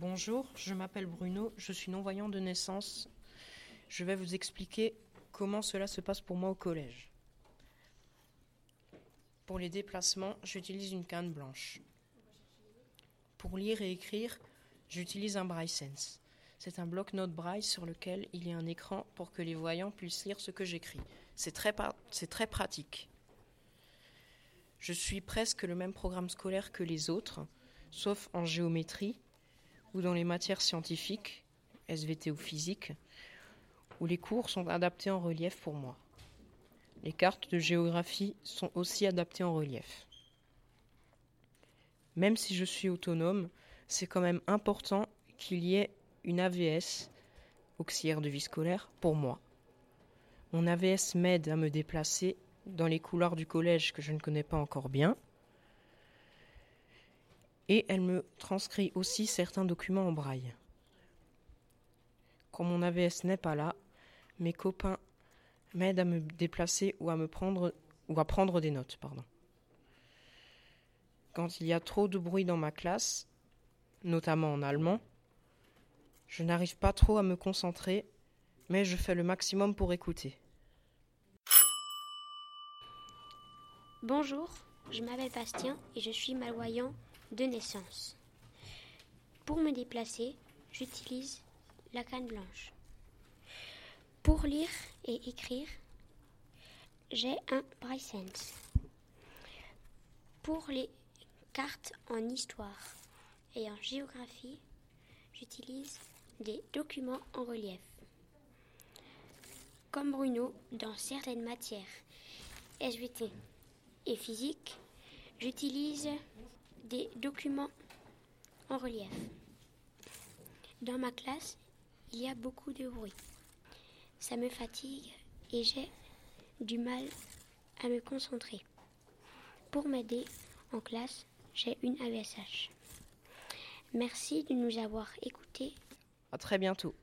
Bonjour, je m'appelle Bruno, je suis non-voyant de naissance. Je vais vous expliquer comment cela se passe pour moi au collège. Pour les déplacements, j'utilise une canne blanche. Pour lire et écrire, j'utilise un Braille Sense. C'est un bloc-notes Braille sur lequel il y a un écran pour que les voyants puissent lire ce que j'écris. C'est très, c'est très pratique. Je suis presque le même programme scolaire que les autres, sauf en géométrie ou dans les matières scientifiques, SVT ou physique, où les cours sont adaptés en relief pour moi. Les cartes de géographie sont aussi adaptées en relief. Même si je suis autonome, c'est quand même important qu'il y ait une AVS, auxiliaire de vie scolaire, pour moi. Mon AVS m'aide à me déplacer dans les couloirs du collège que je ne connais pas encore bien. Et elle me transcrit aussi certains documents en braille. Quand mon AVS n'est pas là, mes copains m'aident à me déplacer ou à me prendre des notes, pardon. Quand il y a trop de bruit dans ma classe, notamment en allemand, je n'arrive pas trop à me concentrer, mais je fais le maximum pour écouter. Bonjour, je m'appelle Bastien et je suis malvoyant de naissance. Pour me déplacer, j'utilise la canne blanche. Pour lire et écrire, j'ai un Braille Sense. Pour les cartes en histoire et en géographie, j'utilise des documents en relief. Comme Bruno, dans certaines matières SVT et physique, j'utilise des documents en relief. Dans ma classe, il y a beaucoup de bruit. Ça me fatigue et j'ai du mal à me concentrer. Pour m'aider en classe, j'ai une AVSH. Merci de nous avoir écoutés. À très bientôt.